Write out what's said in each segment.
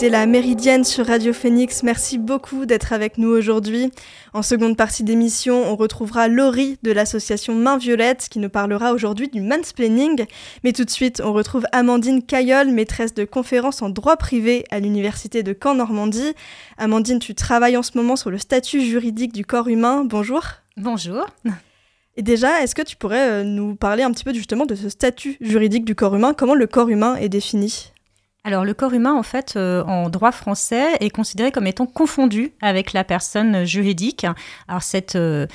C'était la Méridienne sur Radio Phoenix. Merci beaucoup d'être avec nous aujourd'hui. En seconde partie d'émission, on retrouvera Laurie de l'association Main Violette qui nous parlera aujourd'hui du mansplaining. Mais tout de suite, on retrouve Amandine Caillol, maîtresse de conférences en droit privé à l'Université de Caen-Normandie. Amandine, tu travailles en ce moment sur le statut juridique du corps humain. Bonjour. Bonjour. Et déjà, est-ce que tu pourrais euh, nous parler un petit peu justement de ce statut juridique du corps humain? Comment le corps humain est défini? Alors le corps humain, en fait, euh, en droit français, est considéré comme étant confondu avec la personne juridique. Alors cette euh,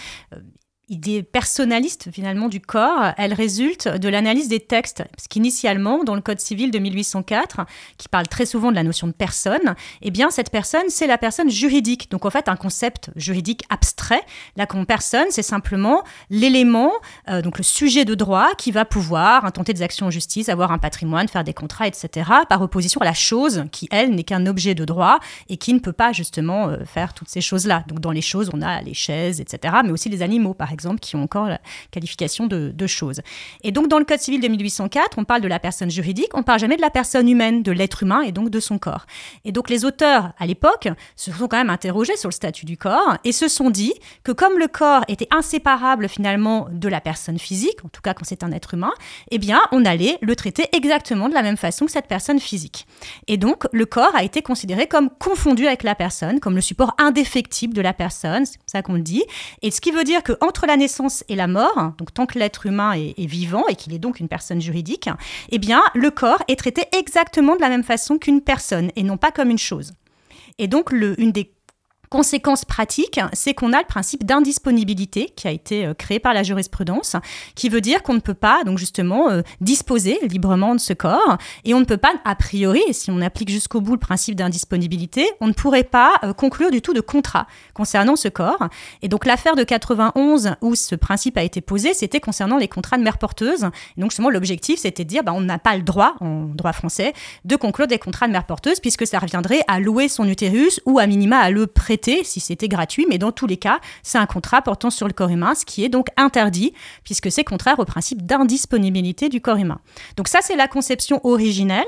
idée personnaliste finalement du corps, elle résulte de l'analyse des textes. Parce qu'initialement, dans le Code civil de 1804, qui parle très souvent de la notion de personne, eh bien cette personne, c'est la personne juridique. Donc en fait, un concept juridique abstrait. La personne, c'est simplement l'élément, euh, donc le sujet de droit qui va pouvoir intenter des actions en justice, avoir un patrimoine, faire des contrats, etc. Par opposition à la chose qui, elle, n'est qu'un objet de droit et qui ne peut pas justement euh, faire toutes ces choses-là. Donc dans les choses, on a les chaises, etc. Mais aussi les animaux, par exemple exemple, qui ont encore la qualification de, de choses. Et donc, dans le Code civil de 1804, on parle de la personne juridique, on parle jamais de la personne humaine, de l'être humain et donc de son corps. Et donc, les auteurs, à l'époque, se sont quand même interrogés sur le statut du corps et se sont dit que comme le corps était inséparable finalement de la personne physique, en tout cas quand c'est un être humain, eh bien, on allait le traiter exactement de la même façon que cette personne physique. Et donc, le corps a été considéré comme confondu avec la personne, comme le support indéfectible de la personne, c'est comme ça qu'on le dit. Et ce qui veut dire que la naissance et la mort, donc tant que l'être humain est, vivant et qu'il est donc une personne juridique, eh bien, le corps est traité exactement de la même façon qu'une personne et non pas comme une chose. Et donc, le, une des Conséquence pratique, c'est qu'on a le principe d'indisponibilité qui a été euh, créé par la jurisprudence, qui veut dire qu'on ne peut pas, donc justement, euh, disposer librement de ce corps, et on ne peut pas, a priori, si on applique jusqu'au bout le principe d'indisponibilité, on ne pourrait pas euh, conclure du tout de contrat concernant ce corps. Et donc l'affaire de 91 où ce principe a été posé, c'était concernant les contrats de mère porteuse. Donc justement, l'objectif, c'était de dire, bah, on n'a pas le droit, en droit français, de conclure des contrats de mère porteuse, puisque ça reviendrait à louer son utérus ou à minima à le prêter si c'était gratuit, mais dans tous les cas, c'est un contrat portant sur le corps humain, ce qui est donc interdit, puisque c'est contraire au principe d'indisponibilité du corps humain. Donc ça, c'est la conception originelle.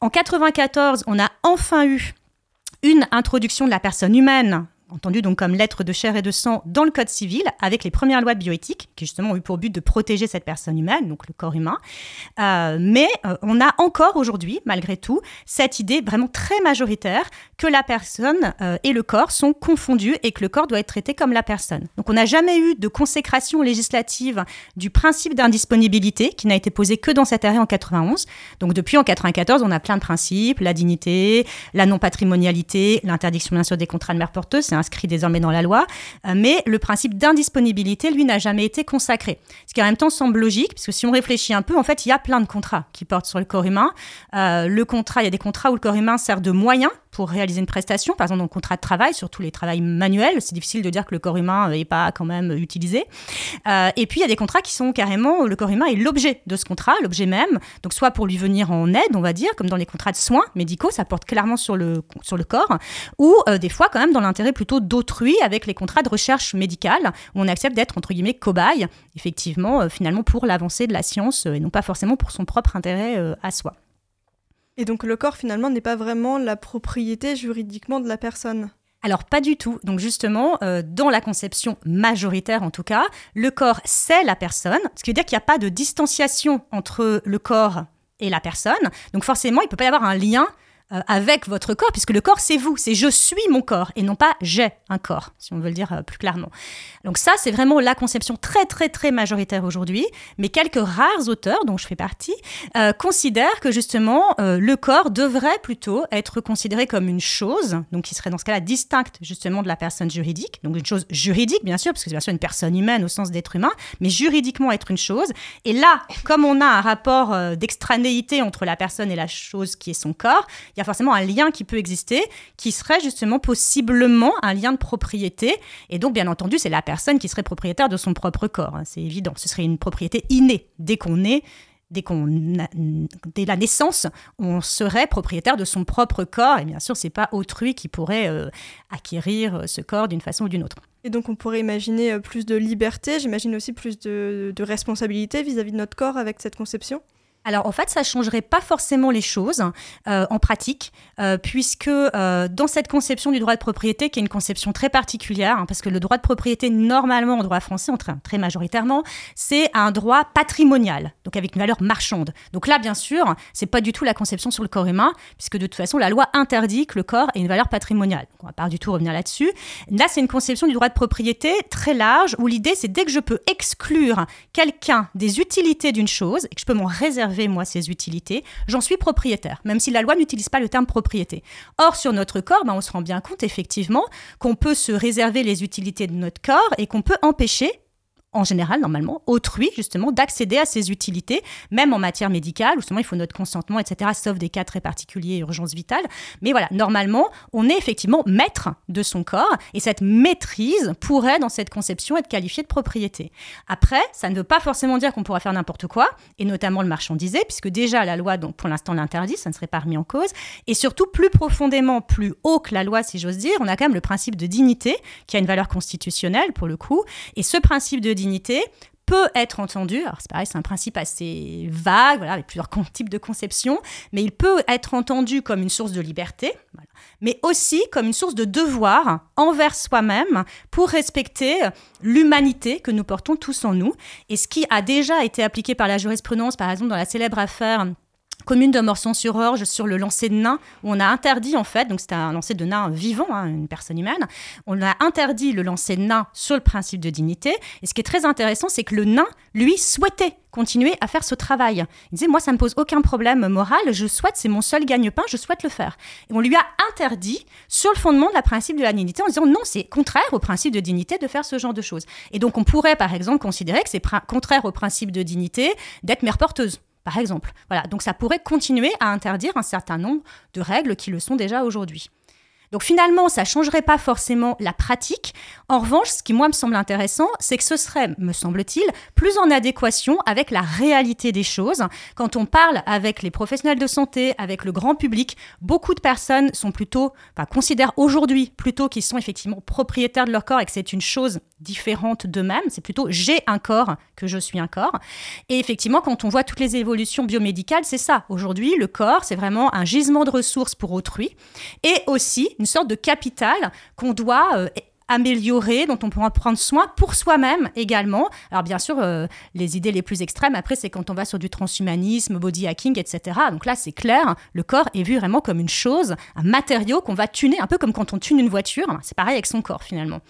En 94, on a enfin eu une introduction de la personne humaine entendu donc comme lettre de chair et de sang dans le Code civil, avec les premières lois de bioéthique, qui justement ont eu pour but de protéger cette personne humaine, donc le corps humain. Euh, mais euh, on a encore aujourd'hui, malgré tout, cette idée vraiment très majoritaire que la personne euh, et le corps sont confondus et que le corps doit être traité comme la personne. Donc on n'a jamais eu de consécration législative du principe d'indisponibilité, qui n'a été posé que dans cet arrêt en 91. Donc depuis en 94, on a plein de principes, la dignité, la non-patrimonialité, l'interdiction bien sûr des contrats de mère porteuse, inscrit désormais dans la loi, euh, mais le principe d'indisponibilité, lui, n'a jamais été consacré. Ce qui en même temps semble logique, puisque si on réfléchit un peu, en fait, il y a plein de contrats qui portent sur le corps humain. Euh, le contrat, il y a des contrats où le corps humain sert de moyen pour réaliser une prestation, par exemple dans le contrat de travail, surtout les travails manuels, c'est difficile de dire que le corps humain n'est pas quand même utilisé. Euh, et puis il y a des contrats qui sont carrément, le corps humain est l'objet de ce contrat, l'objet même, donc soit pour lui venir en aide, on va dire, comme dans les contrats de soins médicaux, ça porte clairement sur le, sur le corps, ou des fois quand même dans l'intérêt plutôt d'autrui avec les contrats de recherche médicale, où on accepte d'être, entre guillemets, cobaye, effectivement, euh, finalement, pour l'avancée de la science, euh, et non pas forcément pour son propre intérêt euh, à soi. Et donc le corps, finalement, n'est pas vraiment la propriété juridiquement de la personne? Alors pas du tout. Donc justement, dans la conception majoritaire en tout cas, le corps c'est la personne, ce qui veut dire qu'il n'y a pas de distanciation entre le corps et la personne. Donc forcément, il ne peut pas y avoir un lien euh, avec votre corps, puisque le corps, c'est vous, c'est je suis mon corps, et non pas j'ai un corps, si on veut le dire euh, plus clairement. Donc ça, c'est vraiment la conception très, très, très majoritaire aujourd'hui, mais quelques rares auteurs, dont je fais partie, euh, considèrent que justement, le corps devrait plutôt être considéré comme une chose, donc qui serait dans ce cas-là distincte justement de la personne juridique, donc une chose juridique, bien sûr, parce que c'est bien sûr une personne humaine au sens d'être humain, mais juridiquement être une chose. Et là, comme on a un rapport d'extranéité entre la personne et la chose qui est son corps, il y a forcément un lien qui peut exister, qui serait justement possiblement un lien de propriété. Et donc, bien entendu, c'est la personne qui serait propriétaire de son propre corps. Hein, c'est évident. Ce serait une propriété innée. Dès qu'on est, dès dès la naissance, on serait propriétaire de son propre corps. Et bien sûr, c'est pas autrui qui pourrait euh, acquérir euh, ce corps d'une façon ou d'une autre. Et donc, on pourrait imaginer euh, plus de liberté, j'imagine aussi plus de responsabilité vis-à-vis de notre corps avec cette conception? Alors en fait, ça changerait pas forcément les choses euh, en pratique, euh, puisque euh, dans cette conception du droit de propriété, qui est une conception très particulière, hein, parce que le droit de propriété normalement en droit français, très, très majoritairement, c'est un droit patrimonial, donc avec une valeur marchande. Donc là, bien sûr, c'est pas du tout la conception sur le corps humain, puisque de toute façon, la loi interdit que le corps ait une valeur patrimoniale. Donc, on va pas du tout revenir là-dessus. Là, c'est une conception du droit de propriété très large, où l'idée, c'est dès que je peux exclure quelqu'un des utilités d'une chose et que je peux m'en réserver moi, ces utilités, j'en suis propriétaire, même si la loi n'utilise pas le terme propriété. Or, sur notre corps, ben, on se rend bien compte, effectivement, qu'on peut se réserver les utilités de notre corps et qu'on peut empêcher en général, normalement, autrui, justement, d'accéder à ces utilités, même en matière médicale, où justement il faut notre consentement, etc., sauf des cas très particuliers, urgence vitale. Mais voilà, normalement, on est effectivement maître de son corps, et cette maîtrise pourrait, dans cette conception, être qualifiée de propriété. Après, ça ne veut pas forcément dire qu'on pourra faire n'importe quoi, et notamment le marchandiser, puisque déjà la loi, donc pour l'instant, l'interdit, ça ne serait pas remis en cause. Et surtout, plus profondément, plus haut que la loi, si j'ose dire, on a quand même le principe de dignité, qui a une valeur constitutionnelle, pour le coup, et ce principe de dignité peut être entendu, alors c'est pareil, c'est un principe assez vague, voilà, avec plusieurs types de conceptions, mais il peut être entendu comme une source de liberté, mais aussi comme une source de devoir envers soi-même pour respecter l'humanité que nous portons tous en nous. Et ce qui a déjà été appliqué par la jurisprudence, par exemple dans la célèbre affaire commune de Morson-sur-Orge sur le lancer de nains, où on a interdit en fait, donc c'était un lancer de nains vivant, hein, une personne humaine, on a interdit le lancer de nains sur le principe de dignité. Et ce qui est très intéressant, c'est que le nain, lui, souhaitait continuer à faire ce travail. Il disait, moi, ça me pose aucun problème moral, je souhaite, c'est mon seul gagne-pain, je souhaite le faire. Et on lui a interdit, sur le fondement de la principe de la dignité, en disant, non, c'est contraire au principe de dignité de faire ce genre de choses. Et donc, on pourrait, par exemple, considérer que c'est contraire au principe de dignité d'être mère porteuse par exemple. Voilà, donc ça pourrait continuer à interdire un certain nombre de règles qui le sont déjà aujourd'hui. Donc finalement, ça ne changerait pas forcément la pratique. En revanche, ce qui moi me semble intéressant, c'est que ce serait, me semble-t-il, plus en adéquation avec la réalité des choses. Quand on parle avec les professionnels de santé, avec le grand public, beaucoup de personnes sont plutôt, considèrent aujourd'hui plutôt qu'ils sont effectivement propriétaires de leur corps et que c'est une chose différente d'eux-mêmes. C'est plutôt j'ai un corps que je suis un corps. Et effectivement, quand on voit toutes les évolutions biomédicales, c'est ça. Aujourd'hui, le corps, c'est vraiment un gisement de ressources pour autrui et aussi une sorte de capital qu'on doit euh, améliorer, dont on pourra prendre soin pour soi-même également. Alors bien sûr, euh, les idées les plus extrêmes, après, c'est quand on va sur du transhumanisme, body hacking, etc. Donc là, c'est clair, le corps est vu vraiment comme une chose, un matériau qu'on va tuner, un peu comme quand on tune une voiture. C'est pareil avec son corps finalement.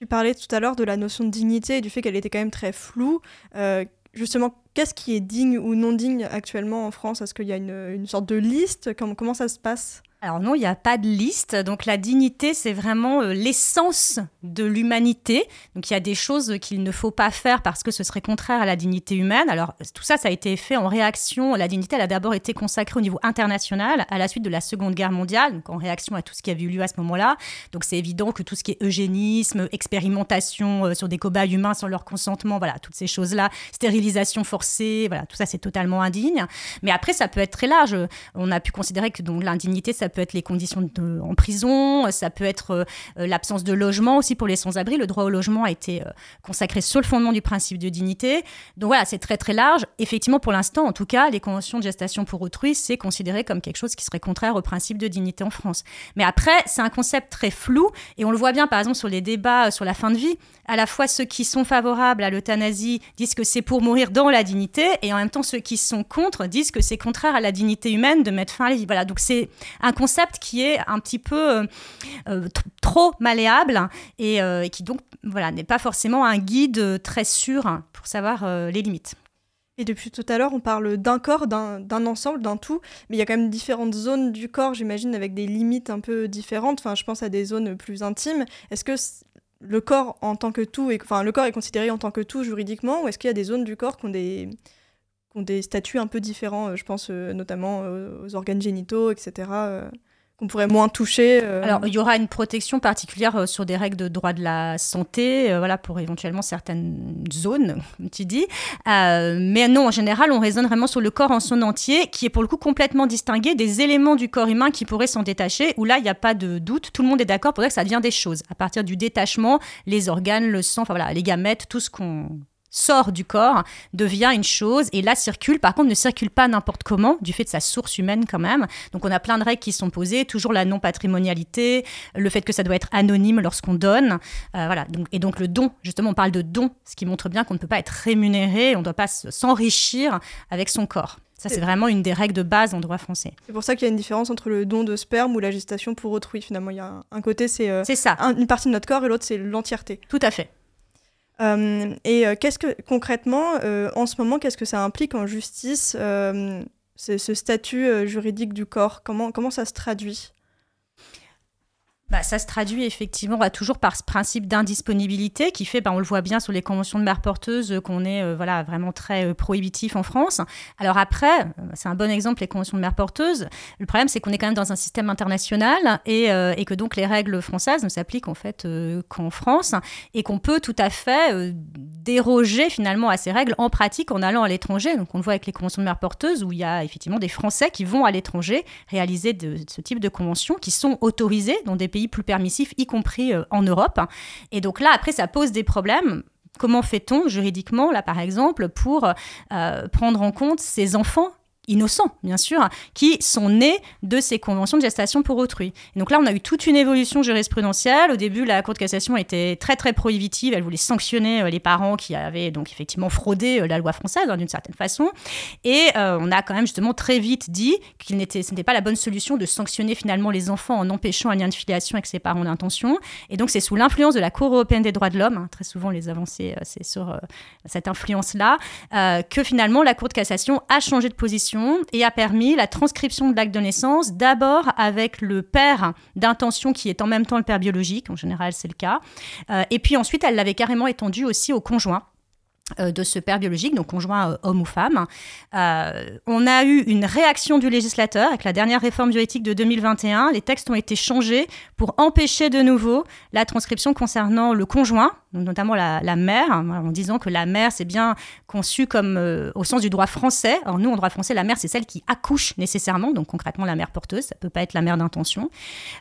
Tu parlais tout à l'heure de la notion de dignité et du fait qu'elle était quand même très floue. Euh, justement, qu'est-ce qui est digne ou non digne actuellement en France? Est-ce qu'il y a une, sorte de liste? Comment ça se passe? Alors non, il n'y a pas de liste. Donc la dignité, c'est vraiment euh, l'essence de l'humanité. Donc il y a des choses qu'il ne faut pas faire parce que ce serait contraire à la dignité humaine. Alors tout ça, ça a été fait en réaction. La dignité, elle a d'abord été consacrée au niveau international à la suite de la Seconde Guerre mondiale, donc en réaction à tout ce qui avait eu lieu à ce moment-là. Donc c'est évident que tout ce qui est eugénisme, expérimentation euh, sur des cobayes humains sans leur consentement, voilà, toutes ces choses-là, stérilisation forcée, voilà, tout ça c'est totalement indigne. Mais après, ça peut être très large. On a pu considérer que l'indignité, ça ça peut être les conditions en prison, ça peut être euh, euh, l'absence de logement aussi pour les sans-abri. Le droit au logement a été euh, consacré sur le fondement du principe de dignité. Donc voilà, c'est très très large. Effectivement, pour l'instant, en tout cas, les conventions de gestation pour autrui, c'est considéré comme quelque chose qui serait contraire au principe de dignité en France. Mais après, c'est un concept très flou et on le voit bien par exemple sur les débats sur la fin de vie. À la fois ceux qui sont favorables à l'euthanasie disent que c'est pour mourir dans la dignité et en même temps ceux qui sont contre disent que c'est contraire à la dignité humaine de mettre fin à la vie. Voilà, donc c'est un concept qui est un petit peu euh, euh, trop malléable euh, et, qui donc voilà n'est pas forcément un guide très sûr pour savoir les limites. Et depuis tout à l'heure, on parle d'un corps, d'un ensemble, d'un tout, mais il y a quand même différentes zones du corps, j'imagine, avec des limites un peu différentes. Enfin, je pense à des zones plus intimes. Est-ce que le corps en tant que tout, est, enfin, le corps est considéré en tant que tout juridiquement, ou est-ce qu'il y a des zones du corps qui ont des, ont des statuts un peu différents Je pense notamment aux organes génitaux, etc qu'on pourrait moins toucher euh. Alors, il y aura une protection particulière euh, sur des règles de droit de la santé, euh, voilà, pour éventuellement certaines zones, comme tu dis. mais non, en général, on raisonne vraiment sur le corps en son entier, qui est pour le coup complètement distingué des éléments du corps humain qui pourraient s'en détacher, où là, il n'y a pas de doute, tout le monde est d'accord pour dire que ça devient des choses. À partir du détachement, les organes, le sang, enfin voilà, les gamètes, tout ce qu'on sort du corps devient une chose et là circule. Par contre, ne circule pas n'importe comment, du fait de sa source humaine quand même. Donc on a plein de règles qui sont posées, toujours la non-patrimonialité, le fait que ça doit être anonyme lorsqu'on donne. Euh, voilà. Donc, et donc le don, justement, on parle de don, ce qui montre bien qu'on ne peut pas être rémunéré, on ne doit pas s'enrichir avec son corps. Ça, c'est vraiment une des règles de base en droit français. C'est pour ça qu'il y a une différence entre le don de sperme ou la gestation pour autrui. Finalement, il y a un, côté, c'est euh, ça. une partie de notre corps et l'autre, c'est l'entièreté. Tout à fait. Euh, et euh, qu'est-ce que concrètement, en ce moment, qu'est-ce que ça implique en justice, ce statut juridique du corps? Comment, comment ça se traduit? Bah, ça se traduit effectivement bah, toujours par ce principe d'indisponibilité qui fait, bah, on le voit bien sur les conventions de mères porteuses, euh, qu'on est euh, voilà, vraiment très euh, prohibitif en France. Alors après, c'est un bon exemple, les conventions de mères porteuses. Le problème, c'est qu'on est quand même dans un système international et, et que donc les règles françaises ne s'appliquent en fait qu'en France et qu'on peut tout à fait déroger finalement à ces règles en pratique en allant à l'étranger. Donc on le voit avec les conventions de mères porteuses où il y a effectivement des Français qui vont à l'étranger réaliser de, ce type de conventions qui sont autorisées dans des pays plus permissifs, y compris euh, en Europe. Et donc là, après, ça pose des problèmes comment fait-on juridiquement, là par exemple, pour euh, prendre en compte ces enfants innocents, bien sûr, qui sont nés de ces conventions de gestation pour autrui. donc là, on a eu toute une évolution jurisprudentielle. Au début, la Cour de cassation était très, très prohibitive. Elle voulait sanctionner euh, les parents qui avaient donc effectivement fraudé euh, la loi française hein, d'une certaine façon. Et euh, on a quand même justement très vite dit qu'il n'était, ce n'était pas la bonne solution de sanctionner finalement les enfants en empêchant un lien de filiation avec ses parents d'intention. Et donc, c'est sous l'influence de la Cour européenne des droits de l'homme, hein, très souvent les avancées, c'est sur cette influence-là, que finalement la Cour de cassation a changé de position et a permis la transcription de l'acte de naissance d'abord avec le père d'intention qui est en même temps le père biologique, en général c'est le cas, euh, et puis ensuite elle l'avait carrément étendu aussi au conjoint de ce père biologique, donc conjoint euh, homme ou femme. on a eu une réaction du législateur avec la dernière réforme bioéthique de 2021. Les textes ont été changés pour empêcher de nouveau la transcription concernant le conjoint, notamment la, mère, en disant que la mère, c'est bien conçu comme euh, au sens du droit français. Alors nous, en droit français, la mère, c'est celle qui accouche nécessairement, donc concrètement la mère porteuse, ça peut pas être la mère d'intention.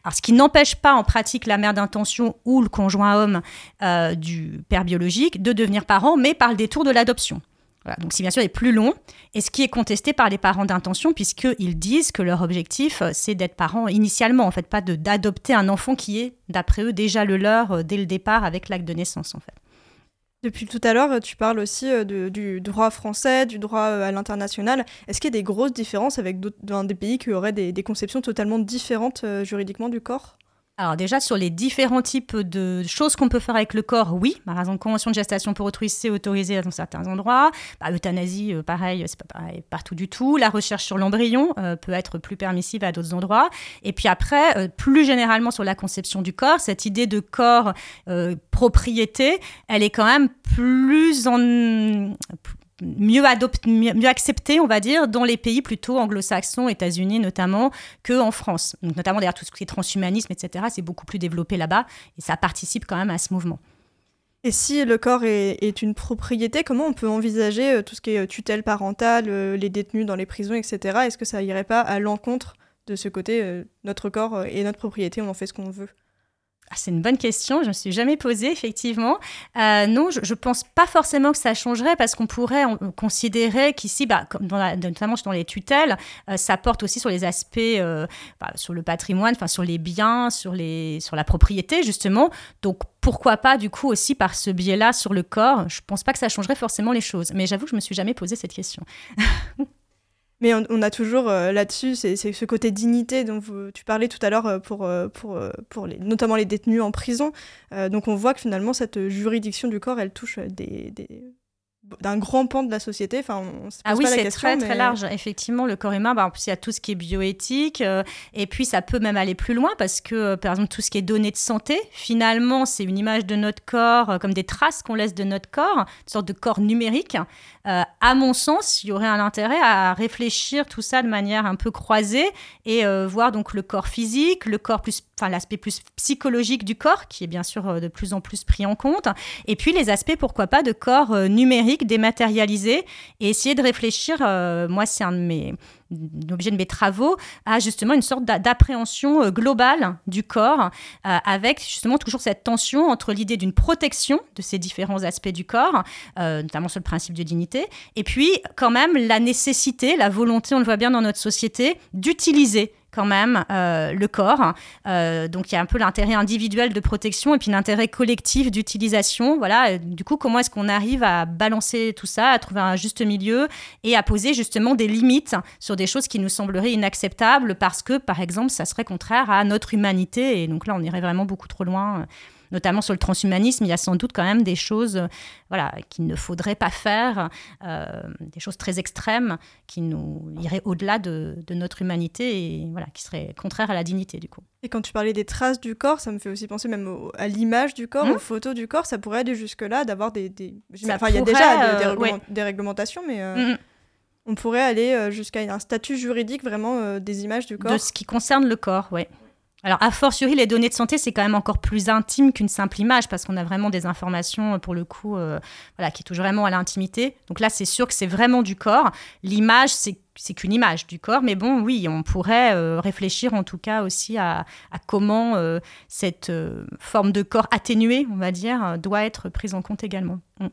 Alors ce qui n'empêche pas en pratique la mère d'intention ou le conjoint homme euh, du père biologique de devenir parent, mais par le détour de l'adoption donc si bien sûr est plus long, et ce qui est contesté par les parents d'intention, puisqu'ils disent que leur objectif, euh, c'est d'être parents initialement, en fait, pas d'adopter un enfant qui est, d'après eux, déjà le leur euh, dès le départ avec l'acte de naissance, en fait. Depuis tout à l'heure, tu parles aussi euh, du droit français, du droit à l'international. Est-ce qu'il y a des grosses différences avec des pays qui auraient des, des conceptions totalement différentes juridiquement du corps? Alors déjà, sur les différents types de choses qu'on peut faire avec le corps, oui. Par exemple, convention de gestation pour autrui, c'est autorisé dans certains endroits. Bah, euthanasie, euh, pareil, c'est pas pareil partout du tout. La recherche sur l'embryon euh, peut être plus permissive à d'autres endroits. Et puis après, euh, plus généralement sur la conception du corps, cette idée de corps propriété, elle est quand même plus en mieux, mieux accepté, on va dire, dans les pays plutôt anglo-saxons, États-Unis notamment, qu'en France. Donc, notamment d'ailleurs tout ce qui est transhumanisme, etc., c'est beaucoup plus développé là-bas et ça participe quand même à ce mouvement. Et si le corps est, une propriété, comment on peut envisager euh, tout ce qui est euh, tutelle parentale, euh, les détenus dans les prisons, etc. Est-ce que ça irait pas à l'encontre de ce côté, notre corps et notre propriété, on en fait ce qu'on veut? Ah, c'est une bonne question, je ne me suis jamais posée, effectivement. Euh, non, je ne pense pas forcément que ça changerait parce qu'on pourrait considérer qu'ici, bah, notamment dans les tutelles, euh, ça porte aussi sur les aspects, euh, bah, sur le patrimoine, sur les biens, sur, les, sur la propriété, justement. Donc, pourquoi pas, du coup, aussi par ce biais-là sur le corps? Je ne pense pas que ça changerait forcément les choses. Mais j'avoue que je ne me suis jamais posé cette question. Mais on, a toujours euh, là-dessus, c'est ce côté dignité dont tu parlais tout à l'heure euh, pour, euh, pour, notamment les détenus en prison. donc on voit que finalement cette juridiction du corps, elle touche des, d'un grand pan de la société. Enfin, ah oui, c'est très très large. Effectivement, le corps humain, bah, en plus il y a tout ce qui est bioéthique, euh, et puis ça peut même aller plus loin parce que, euh, par exemple, tout ce qui est données de santé, finalement, c'est une image de notre corps, euh, comme des traces qu'on laisse de notre corps, une sorte de corps numérique. à mon sens, il y aurait un intérêt à réfléchir tout ça de manière un peu croisée et voir donc le corps physique, le corps plus enfin l'aspect plus psychologique du corps qui est bien sûr euh, de plus en plus pris en compte et puis les aspects pourquoi pas de corps euh, numérique dématérialisé et essayer de réfléchir euh, moi c'est un de mes de mes travaux à justement une sorte d'appréhension globale du corps avec justement toujours cette tension entre l'idée d'une protection de ces différents aspects du corps notamment sur le principe de dignité et puis quand même la nécessité la volonté on le voit bien dans notre société d'utiliser quand même euh, le corps. Euh, donc il y a un peu l'intérêt individuel de protection et puis l'intérêt collectif d'utilisation. Voilà, du coup, comment est-ce qu'on arrive à balancer tout ça, à trouver un juste milieu et à poser justement des limites sur des choses qui nous sembleraient inacceptables parce que, par exemple, ça serait contraire à notre humanité. Et donc là, on irait vraiment beaucoup trop loin notamment sur le transhumanisme, il y a sans doute quand même des choses euh, voilà, qu'il ne faudrait pas faire, euh, des choses très extrêmes qui nous iraient au-delà de, notre humanité et voilà, qui seraient contraires à la dignité du coup. Et quand tu parlais des traces du corps, ça me fait aussi penser même à l'image du corps, mmh. aux photos du corps, ça pourrait aller jusque-là, d'avoir des... Enfin, il y a déjà des, euh, réglementations, mais... Mmh. On pourrait aller jusqu'à un statut juridique vraiment des images du corps. De ce qui concerne le corps, oui. Alors, a fortiori, les données de santé, c'est quand même encore plus intime qu'une simple image parce qu'on a vraiment des informations, euh, pour le coup, euh, voilà, qui touchent vraiment à l'intimité. Donc là, c'est sûr que c'est vraiment du corps. L'image, c'est qu'une image du corps, mais bon, oui, on pourrait euh, réfléchir en tout cas aussi à, comment cette forme de corps atténué, on va dire, doit être prise en compte également. Mm.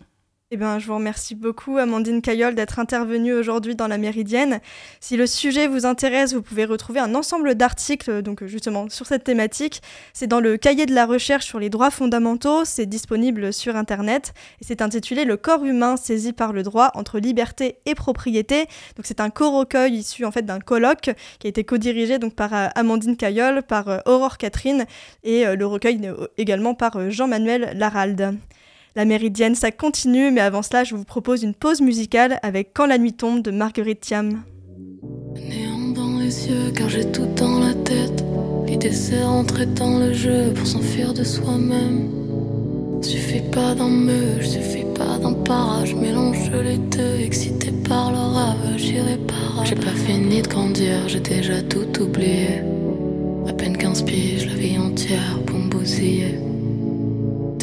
Eh ben, je vous remercie beaucoup, Amandine Caillol, d'être intervenue aujourd'hui dans la Méridienne. Si le sujet vous intéresse, vous pouvez retrouver un ensemble d'articles donc justement sur cette thématique. C'est dans le cahier de la recherche sur les droits fondamentaux. C'est disponible sur Internet et c'est intitulé Le corps humain saisi par le droit entre liberté et propriété. Donc c'est un co-recueil issu en fait d'un colloque qui a été co-dirigé donc par euh, Amandine Caillol, par euh, Aurore Catherine et euh, le recueil également par Jean-Manuel Laralde. La méridienne, ça continue, mais avant cela, je vous propose une pause musicale avec Quand la nuit tombe de Marguerite Thiam. Néant dans les yeux, car j'ai tout dans la tête. L'idée c'est rentrer dans le jeu pour s'enfuir de soi-même. Suffit pas d'un meule, suffit pas d'un parage. Mélange les deux, excité par le rave, j'irai pas. J'ai pas fini de grandir, j'ai déjà tout oublié. À peine 15 piges, la vie entière pour me bousiller.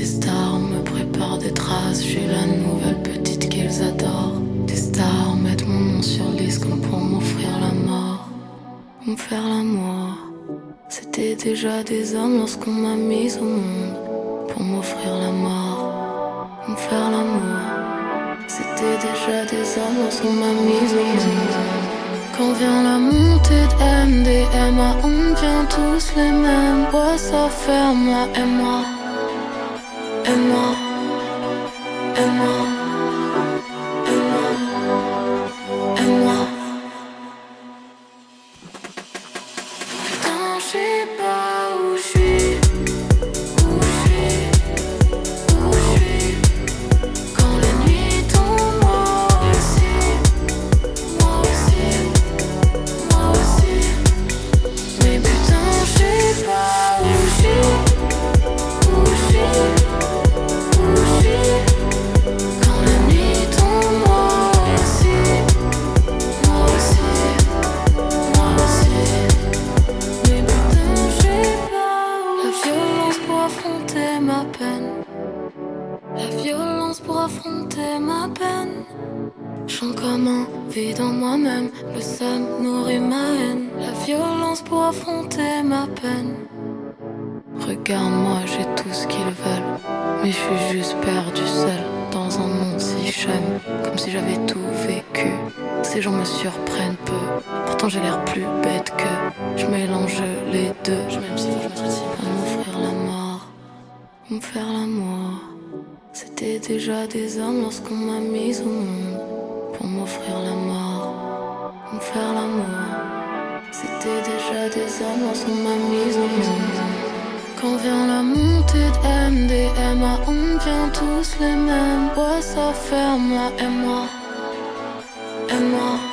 Stars me préparent des traces, je suis la nouvelle petite qu'ils adorent. Des stars mettent mon nom sur le disque pour m'offrir la mort. Me faire l'amour, c'était déjà des hommes lorsqu'on m'a mise au monde. Pour m'offrir la mort, me faire l'amour, c'était déjà des hommes lorsqu'on m'a mise au monde. Quand vient la montée de MDMA, on devient tous les mêmes. Ouais, ça ferme là et moi. Me faire l'amour. C'était déjà des hommes lorsqu'on m'a mise au monde pour m'offrir la mort, me faire l'amour. C'était déjà des hommes lorsqu'on m'a mise au monde. Quand vient la montée de MDMA, on devient tous les mêmes. Ouais, ça ferme là, et moi, et moi,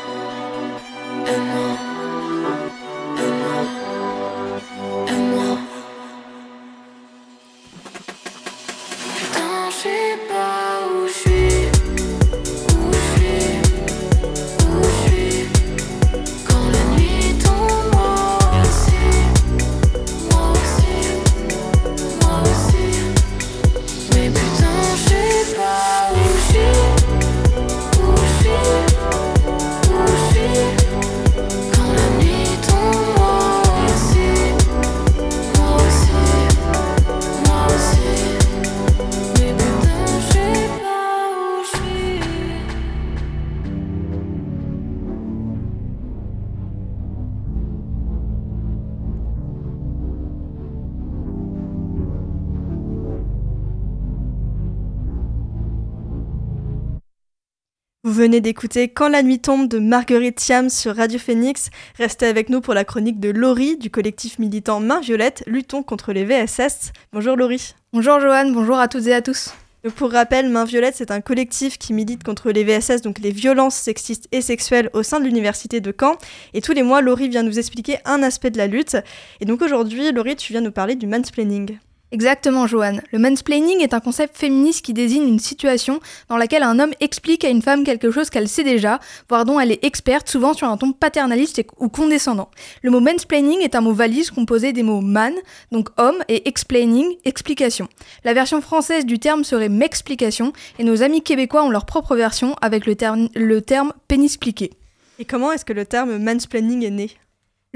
venez d'écouter Quand la nuit tombe de Marguerite Thiam sur Radio Phoenix. Restez avec nous pour la chronique de Laurie du collectif militant Main Violette, luttons contre les VSS. Bonjour Laurie. Bonjour Joanne, bonjour à toutes et à tous. pour rappel, Main Violette, c'est un collectif qui milite contre les VSS, donc les violences sexistes et sexuelles au sein de l'université de Caen. Et tous les mois, Laurie vient nous expliquer un aspect de la lutte. Et donc aujourd'hui, Laurie, tu viens nous parler du mansplaining. Exactement, Joanne. Le mansplaining est un concept féministe qui désigne une situation dans laquelle un homme explique à une femme quelque chose qu'elle sait déjà, voire dont elle est experte, souvent sur un ton paternaliste ou condescendant. Le mot mansplaining est un mot valise composé des mots man, donc homme, et explaining, explication. La version française du terme serait m'explication, et nos amis québécois ont leur propre version avec le terme, le terme pénispliqué. Et comment est-ce que le terme mansplaining est né?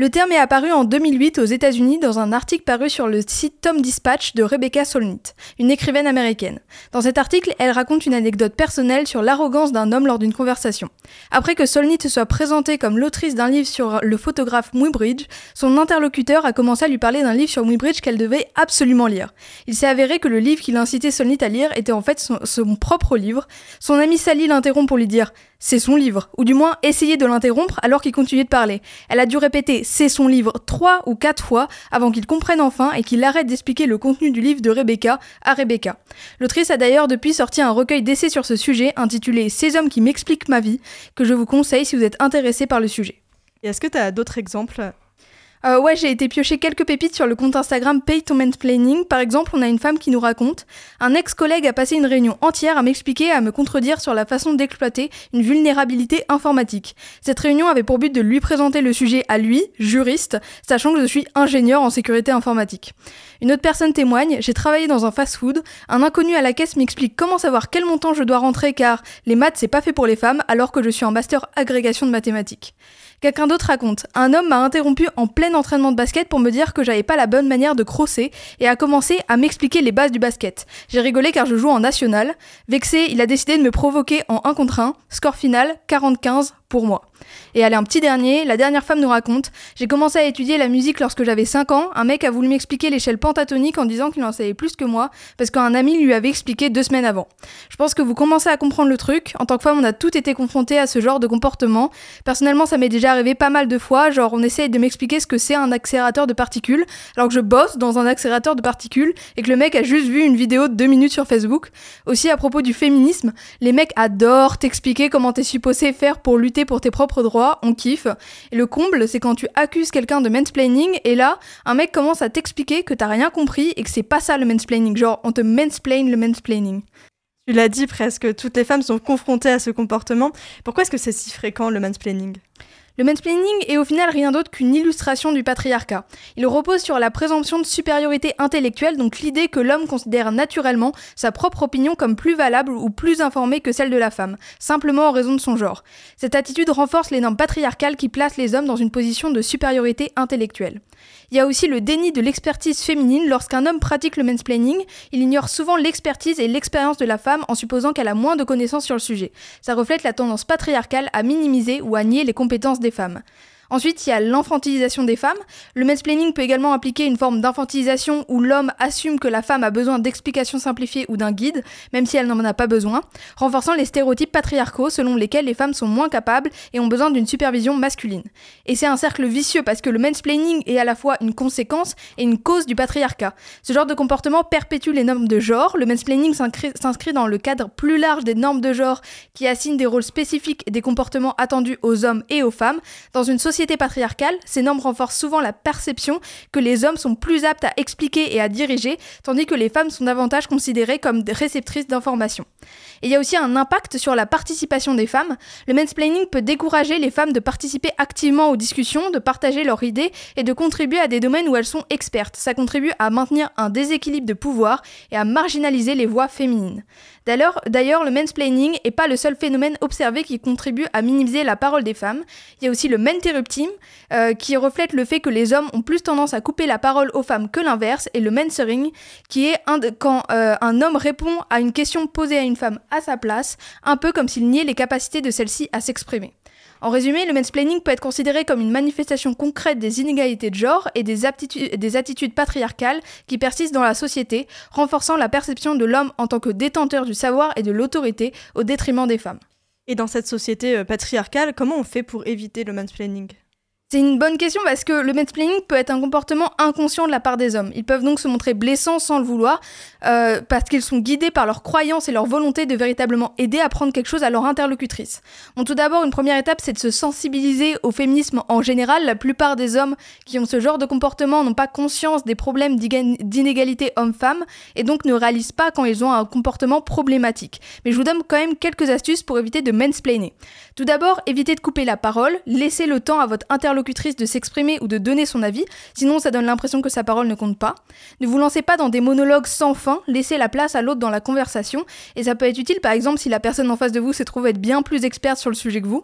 Le terme est apparu en 2008 aux États-Unis dans un article paru sur le site Tom Dispatch de Rebecca Solnit, une écrivaine américaine. Dans cet article, elle raconte une anecdote personnelle sur l'arrogance d'un homme lors d'une conversation. Après que Solnit se soit présentée comme l'autrice d'un livre sur le photographe Muybridge, son interlocuteur a commencé à lui parler d'un livre sur Muybridge qu'elle devait absolument lire. Il s'est avéré que le livre qu'il incitait Solnit à lire était en fait son, son propre livre. Son ami Sally l'interrompt pour lui dire c'est son livre, ou du moins essayer de l'interrompre alors qu'il continuait de parler. Elle a dû répéter c'est son livre trois ou quatre fois avant qu'il comprenne enfin et qu'il arrête d'expliquer le contenu du livre de Rebecca à Rebecca. L'autrice a d'ailleurs depuis sorti un recueil d'essais sur ce sujet intitulé Ces hommes qui m'expliquent ma vie, que je vous conseille si vous êtes intéressé par le sujet. Et est-ce que tu as d'autres exemples? Euh, ouais, j'ai été piocher quelques pépites sur le compte Instagram Pay to Mansplaining. Par exemple, on a une femme qui nous raconte Un ex-collègue a passé une réunion entière à m'expliquer et à me contredire sur la façon d'exploiter une vulnérabilité informatique. Cette réunion avait pour but de lui présenter le sujet à lui, juriste, sachant que je suis ingénieur en sécurité informatique. Une autre personne témoigne J'ai travaillé dans un fast-food. Un inconnu à la caisse m'explique comment savoir quel montant je dois rentrer car les maths c'est pas fait pour les femmes alors que je suis en master agrégation de mathématiques. Quelqu'un d'autre raconte Un homme m'a interrompu en plein entraînement de basket pour me dire que j'avais pas la bonne manière de crosser et a commencé à m'expliquer les bases du basket. J'ai rigolé car je joue en national. Vexé, il a décidé de me provoquer en 1 contre 1. Score final 45 pour moi. Et allez, un petit dernier, la dernière femme nous raconte J'ai commencé à étudier la musique lorsque j'avais 5 ans. Un mec a voulu m'expliquer l'échelle pentatonique en disant qu'il en savait plus que moi parce qu'un ami lui avait expliqué deux semaines avant. Je pense que vous commencez à comprendre le truc. En tant que femme, on a toutes été confrontés à ce genre de comportement. Personnellement, ça m'est déjà arrivé pas mal de fois. Genre, on essaye de m'expliquer ce que c'est un accélérateur de particules alors que je bosse dans un accélérateur de particules et que le mec a juste vu une vidéo de 2 minutes sur Facebook. Aussi, à propos du féminisme, les mecs adorent t'expliquer comment t'es supposé faire pour lutter pour tes propres droits, on kiffe. Et le comble, c'est quand tu accuses quelqu'un de mansplaining et là, un mec commence à t'expliquer que t'as rien compris et que c'est pas ça le mansplaining. Genre, on te mansplain le mansplaining. Tu l'as dit presque, toutes les femmes sont confrontées à ce comportement. Pourquoi est-ce que c'est si fréquent le mansplaining? Le mansplaining est au final rien d'autre qu'une illustration du patriarcat. Il repose sur la présomption de supériorité intellectuelle, donc l'idée que l'homme considère naturellement sa propre opinion comme plus valable ou plus informée que celle de la femme, simplement en raison de son genre. Cette attitude renforce les normes patriarcales qui placent les hommes dans une position de supériorité intellectuelle. Il y a aussi le déni de l'expertise féminine. Lorsqu'un homme pratique le mansplaining, il ignore souvent l'expertise et l'expérience de la femme en supposant qu'elle a moins de connaissances sur le sujet. Ça reflète la tendance patriarcale à minimiser ou à nier les compétences des femmes. Ensuite, il y a l'enfantilisation des femmes. Le mansplaining peut également impliquer une forme d'infantilisation où l'homme assume que la femme a besoin d'explications simplifiées ou d'un guide, même si elle n'en a pas besoin, renforçant les stéréotypes patriarcaux selon lesquels les femmes sont moins capables et ont besoin d'une supervision masculine. Et c'est un cercle vicieux parce que le mansplaining est à la fois une conséquence et une cause du patriarcat. Ce genre de comportement perpétue les normes de genre. Le mansplaining s'inscrit dans le cadre plus large des normes de genre qui assignent des rôles spécifiques et des comportements attendus aux hommes et aux femmes dans une société patriarcale, ces normes renforcent souvent la perception que les hommes sont plus aptes à expliquer et à diriger, tandis que les femmes sont davantage considérées comme réceptrices d'informations. Et il y a aussi un impact sur la participation des femmes. Le mansplaining peut décourager les femmes de participer activement aux discussions, de partager leurs idées et de contribuer à des domaines où elles sont expertes. Ça contribue à maintenir un déséquilibre de pouvoir et à marginaliser les voix féminines. D'ailleurs, le mansplaining n'est pas le seul phénomène observé qui contribue à minimiser la parole des femmes. Il y a aussi le menterrupting, euh, qui reflète le fait que les hommes ont plus tendance à couper la parole aux femmes que l'inverse, et le mensering, qui est quand euh, un homme répond à une question posée à une femme à sa place, un peu comme s'il niait les capacités de celle-ci à s'exprimer. En résumé, le mansplaining peut être considéré comme une manifestation concrète des inégalités de genre et des, des attitudes patriarcales qui persistent dans la société, renforçant la perception de l'homme en tant que détenteur du savoir et de l'autorité au détriment des femmes. Et dans cette société patriarcale, comment on fait pour éviter le mansplaining? C'est une bonne question parce que le mansplaining peut être un comportement inconscient de la part des hommes. Ils peuvent donc se montrer blessants sans le vouloir euh, parce qu'ils sont guidés par leurs croyances et leur volonté de véritablement aider à prendre quelque chose à leur interlocutrice. Tout d'abord, une première étape, c'est de se sensibiliser au féminisme en général. La plupart des hommes qui ont ce genre de comportement n'ont pas conscience des problèmes d'inégalité homme-femme et donc ne réalisent pas quand ils ont un comportement problématique. Mais je vous donne quand même quelques astuces pour éviter de mansplainer. Tout d'abord, évitez de couper la parole, laissez le temps à votre de s'exprimer ou de donner son avis, sinon ça donne l'impression que sa parole ne compte pas. Ne vous lancez pas dans des monologues sans fin, laissez la place à l'autre dans la conversation, et ça peut être utile par exemple si la personne en face de vous se trouve être bien plus experte sur le sujet que vous.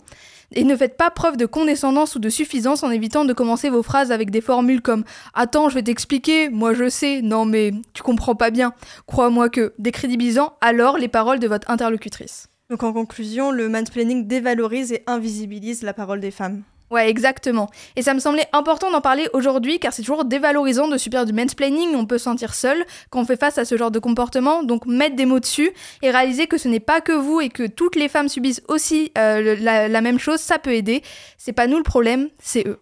Et ne faites pas preuve de condescendance ou de suffisance en évitant de commencer vos phrases avec des formules comme Attends, je vais t'expliquer, moi je sais, non mais tu comprends pas bien, crois-moi que, décrédibilisant alors les paroles de votre interlocutrice. Donc en conclusion, le mansplaining dévalorise et invisibilise la parole des femmes. Ouais, exactement. Et ça me semblait important d'en parler aujourd'hui car c'est toujours dévalorisant de subir du mansplaining, on peut se sentir seul quand on fait face à ce genre de comportement, donc mettre des mots dessus et réaliser que ce n'est pas que vous et que toutes les femmes subissent aussi euh, la, la même chose, ça peut aider. C'est pas nous le problème, c'est eux.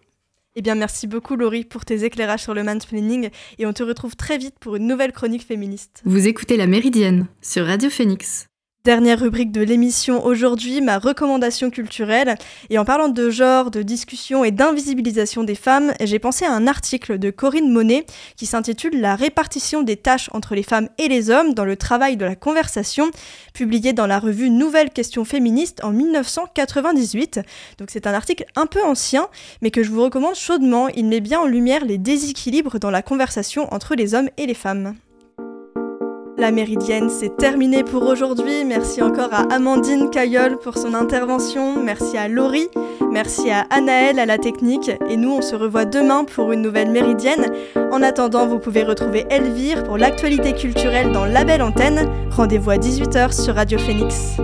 Eh bien, merci beaucoup Laurie pour tes éclairages sur le mansplaining et on te retrouve très vite pour une nouvelle chronique féministe. Vous écoutez La Méridienne sur Radio Phoenix. Dernière rubrique de l'émission aujourd'hui, ma recommandation culturelle. Et en parlant de genre, de discussion et d'invisibilisation des femmes, j'ai pensé à un article de Corinne Monet qui s'intitule La répartition des tâches entre les femmes et les hommes dans le travail de la conversation, publié dans la revue Nouvelle Question féministe en 1998. Donc c'est un article un peu ancien, mais que je vous recommande chaudement. Il met bien en lumière les déséquilibres dans la conversation entre les hommes et les femmes. La méridienne, c'est terminé pour aujourd'hui. Merci encore à Amandine Caillol pour son intervention. Merci à Laurie. Merci à Anaël à la technique. Et nous, on se revoit demain pour une nouvelle méridienne. En attendant, vous pouvez retrouver Elvire pour l'actualité culturelle dans La Belle Antenne. Rendez-vous à 18h sur Radio Phoenix.